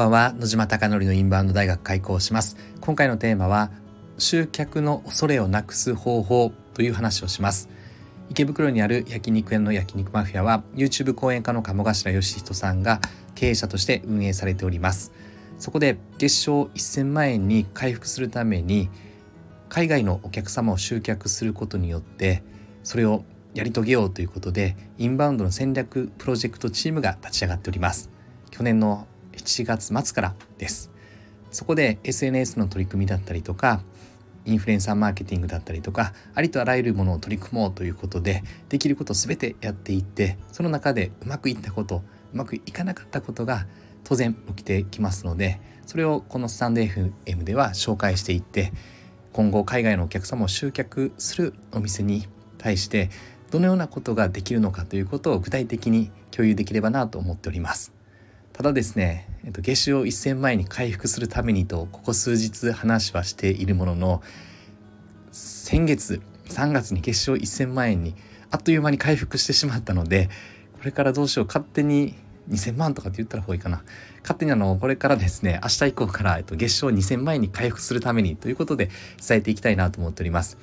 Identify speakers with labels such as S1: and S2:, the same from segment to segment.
S1: ばんは。野島貴則のインバウンド大学開校します。今回のテーマは集客の恐れをなくす方法という話をします。池袋にある焼肉屋の焼肉マフィアは YouTube 講演家の鴨頭義人さんが経営者として運営されております。そこで月賞1000万円に回復するために海外のお客様を集客することによってそれをやり遂げようということでインバウンドの戦略プロジェクトチームが立ち上がっております。去年の7月末からです。そこで SNS の取り組みだったりとかインフルエンサーマーケティングだったりとかありとあらゆるものを取り組もうということでできること全てやっていってその中でうまくいったことうまくいかなかったことが当然起きてきますのでそれをこのスタンド FM では紹介していって今後海外のお客様を集客するお店に対してどのようなことができるのかということを具体的に共有できればなと思っております。ただですね、えっと、月収を1000万円に回復するためにとここ数日話はしているものの先月3月に月賞1000万円にあっという間に回復してしまったのでこれからどうしよう勝手に2000万とかって言ったら方がいいかな。勝手にあのこれからですね明日以降から、えっと、月賞2000万円に回復するためにということで伝えていきたいなと思っております。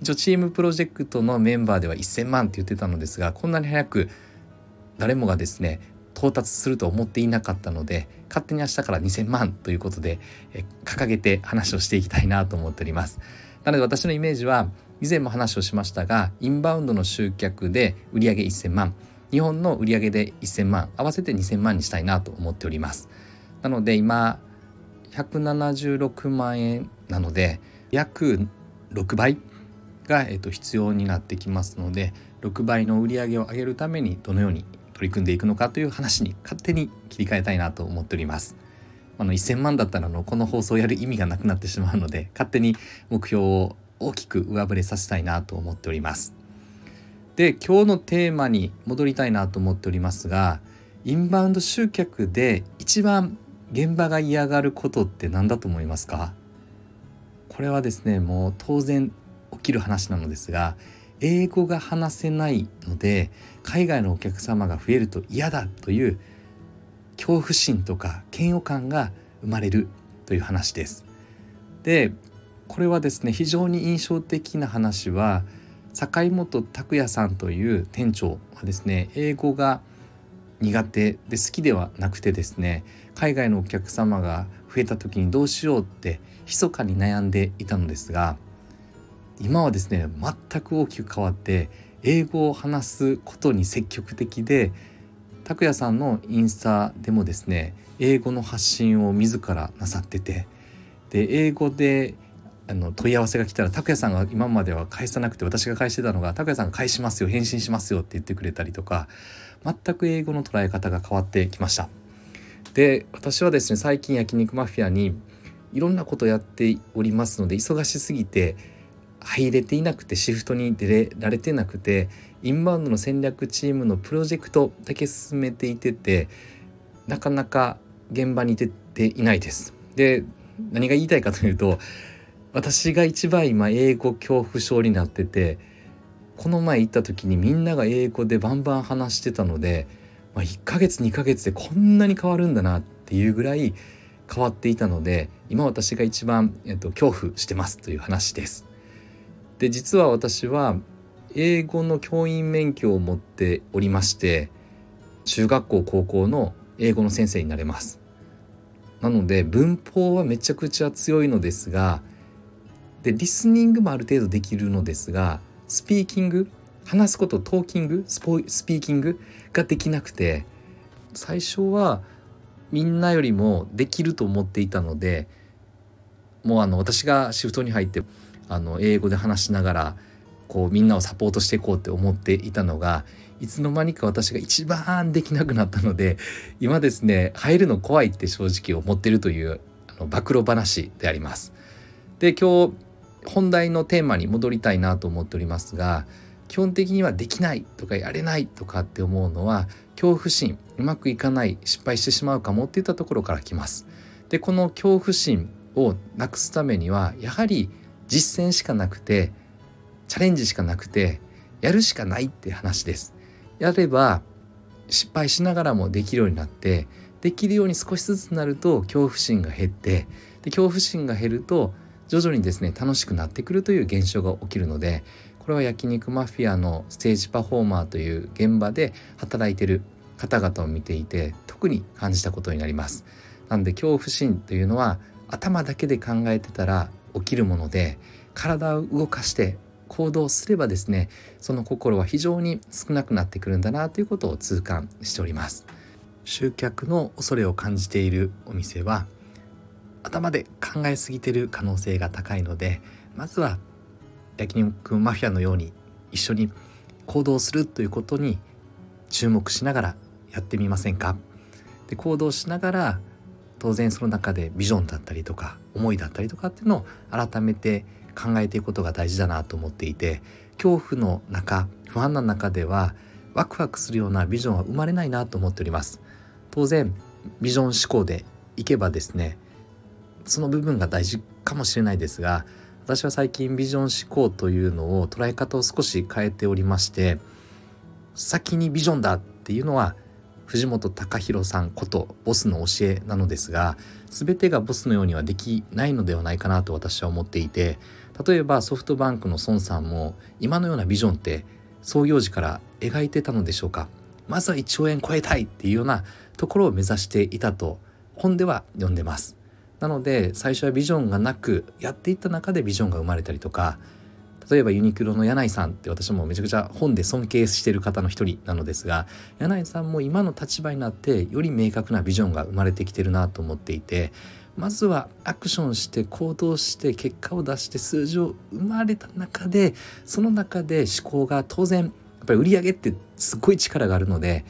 S1: 一応チームプロジェクトのメンバーでは1000万って言ってたのですがこんなに早く誰もがですね到達すると思っていなかったので勝手に明日から2000万ということでえ掲げて話をしていきたいなと思っております。なので私のイメージは以前も話をしましたがインバウンドの集客で売上1000万日本の売上で1000万合わせて2000万にしたいなと思っております。なので今176万円なので約6倍が、えっと、必要になってきますので6倍の売り上げを上げるためにどのように取り組んでいくのかという話に勝手に切り替えたいなと思っております。あの1000万だったらのこの放送をやる意味がなくなってしまうので勝手に目標を大きく上振れさせたいなと思っております。で今日のテーマに戻りたいなと思っておりますがインバウンド集客で一番現場が嫌がることって何だと思いますか？これはですねもう当然起きる話なのですが英語が話せないので海外のお客様が増えると嫌だという恐怖心とか嫌悪感が生まれるという話です。でこれはですね非常に印象的な話は坂本拓也さんという店長はですね英語が苦手で好きではなくてですね海外のお客様が増えた時にどうしようって密かに悩んでいたのですが今はですね全く大きく変わって英語を話すことに積極的で拓也さんのインスタでもですね英語の発信を自らなさっててで英語であの問い合わせが来たら拓也さんが今までは返さなくて私が返してたのが拓也さんが返しますよ返信しますよって言ってくれたりとか全く英語の捉え方が変わってきました。で私はですね最近焼肉マフィアにいろんなことやっておりますので忙しすぎて入れていなくてシフトに出れられてなくてインバウンドの戦略チームのプロジェクトだけ進めていててなかなか現場に出ていないです。で何が言いたいかというと私が一番今英語恐怖症になっててこの前行った時にみんなが英語でバンバン話してたので、まあ、1ヶ月2ヶ月でこんなに変わるんだなっていうぐらい変わっていたので今私が一番、えっと、恐怖してますという話です。で実は私は英語の教員免許を持っておりまして中学校高校の英語の先生になれます。なので文法はめちゃくちゃ強いのですがでリスニングもある程度できるのですがスピーキング話すことトーキングスポスピーキングができなくて最初はみんなよりもできると思っていたのでもうあの私がシフトに入ってあの英語で話しながらこうみんなをサポートしていこうって思っていたのがいつの間にか私が一番できなくなったので今ですね入るの怖いって正直思ってるというあの暴露話であります。で今日本題のテーマに戻りたいなと思っておりますが基本的にはできないとかやれないとかって思うのは恐怖心うまくいかない失敗してしまうかもっていったところから来ます。でこの恐怖心をなくすためにはやはり実践しかなくてチャレンジしかなくてやるしかないって話です。やれば失敗しながらもできるようになってできるように少しずつなると恐怖心が減ってで恐怖心が減ると徐々にですね楽しくなってくるという現象が起きるのでこれは焼肉マフィアのステージパフォーマーという現場で働いてる方々を見ていて特に感じたことになりますなんで恐怖心というのは頭だけで考えてたら起きるもので体を動かして行動すればですねその心は非常に少なくなってくるんだなということを痛感しております。集客の恐れを感じているお店は頭で考えすぎてる可能性が高いのでまずは焼肉マフィアのように一緒に行動するということに注目しながらやってみませんか。で行動しながら当然その中でビジョンだったりとか思いだったりとかっていうのを改めて考えていくことが大事だなと思っていて恐怖の中不安な中ではワクワクするようなビジョンは生まれないなと思っております。当然ビジョン思考でいけばですねその部分が大事かもしれないですが私は最近ビジョン思考というのを捉え方を少し変えておりまして先にビジョンだっていうのは藤本隆弘さんことボスの教えなのですが全てがボスのようにはできないのではないかなと私は思っていて例えばソフトバンクの孫さんも今のようなビジョンって創業時から描いてたのでしょうか。まずは1兆円超えたいっていうようなところを目指していたと本では読んでます。なので最初はビジョンがなくやっていった中でビジョンが生まれたりとか例えばユニクロの柳井さんって私もめちゃくちゃ本で尊敬してる方の一人なのですが柳井さんも今の立場になってより明確なビジョンが生まれてきてるなと思っていてまずはアクションして行動して結果を出して数字を生まれた中でその中で思考が当然やっぱり売り上げってすごい力があるので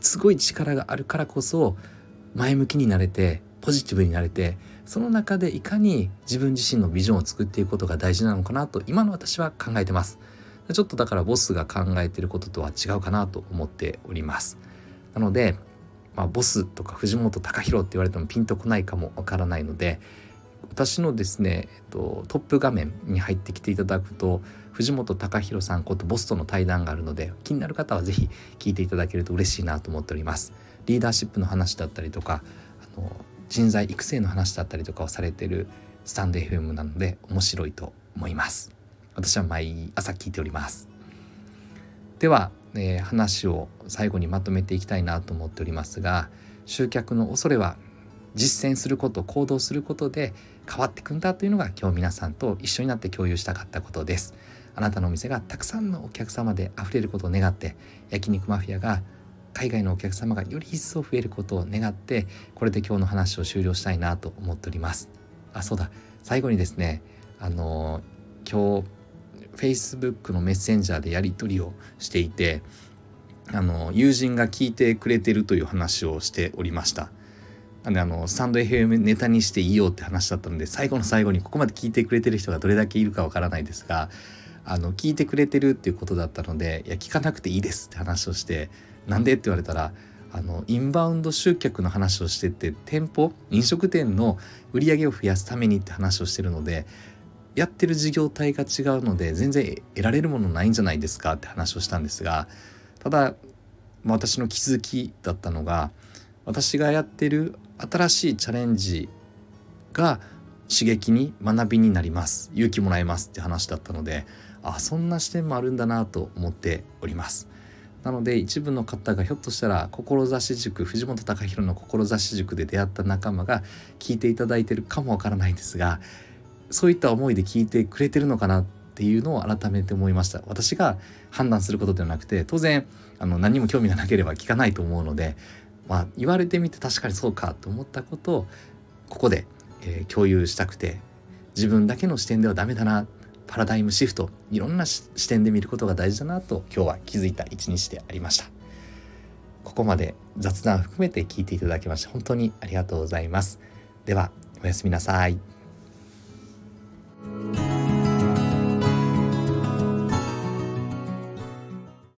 S1: すごい力があるからこそ前向きになれてポジティブになれてその中でいかに自分自身のビジョンを作っていくことが大事なのかなと今の私は考えてます。ちょっとだからボスが考えてることとは違うかなと思っております。なので、まあ、ボスとか藤本隆弘って言われてもピンとこないかもわからないので私のですね、えっと、トップ画面に入ってきていただくと藤本隆弘さんことボスとの対談があるので気になる方は是非聞いていただけると嬉しいなと思っております。リーダーシップの話だったりとかあの人材育成の話だったりとかをされてるスタンド FM なので面白いと思います。私は毎朝聞いております。では、えー、話を最後にまとめていきたいなと思っておりますが集客の恐れは実践すること行動することで変わってくんだというのが今日皆さんと一緒になって共有したかったことです。あなたのお店がたくさんのお客様で溢れることを願って焼肉マフィアが海外のお客様がより一層増えることを願ってこれで今日の話を終了したいなと思っております。あそうだ。最後にですねあの今日 Facebook のメッセンジャーでやり取りをしていてあの友人が聞いてくれてるという話をしておりました。なんであのスタンド FM ネタにしていいよって話だったので最後の最後にここまで聞いてくれてる人がどれだけいるかわからないですがあの聞いてくれてるっていうことだったのでいや聞かなくていいですって話をしてなんでって言われたらあのインバウンド集客の話をしてて店舗飲食店の売り上げを増やすためにって話をしてるのでやってる事業体が違うので全然得られるものないんじゃないですかって話をしたんですがただ私の気づきだったのが私がやってる新しいチャレンジが刺激に学びになります勇気もらえますって話だったのであそんな視点もあるんだなと思っております。なので一部の方がひょっとしたら志塾藤本隆弘の志塾で出会った仲間が聞いていただいてるかもわからないんですがそういった思いで聞いてくれてるのかなっていうのを改めて思いました。私が判断することではなくて当然あの何も興味がなければ聞かないと思うので、まあ、言われてみて確かにそうかと思ったことをここで、えー、共有したくて自分だけの視点ではダメだなパラダイムシフトいろんな視点で見ることが大事だなと今日は気づいた一日でありました。ここまで雑談含めて聞いていただきまして本当にありがとうございます。ではおやすみなさい。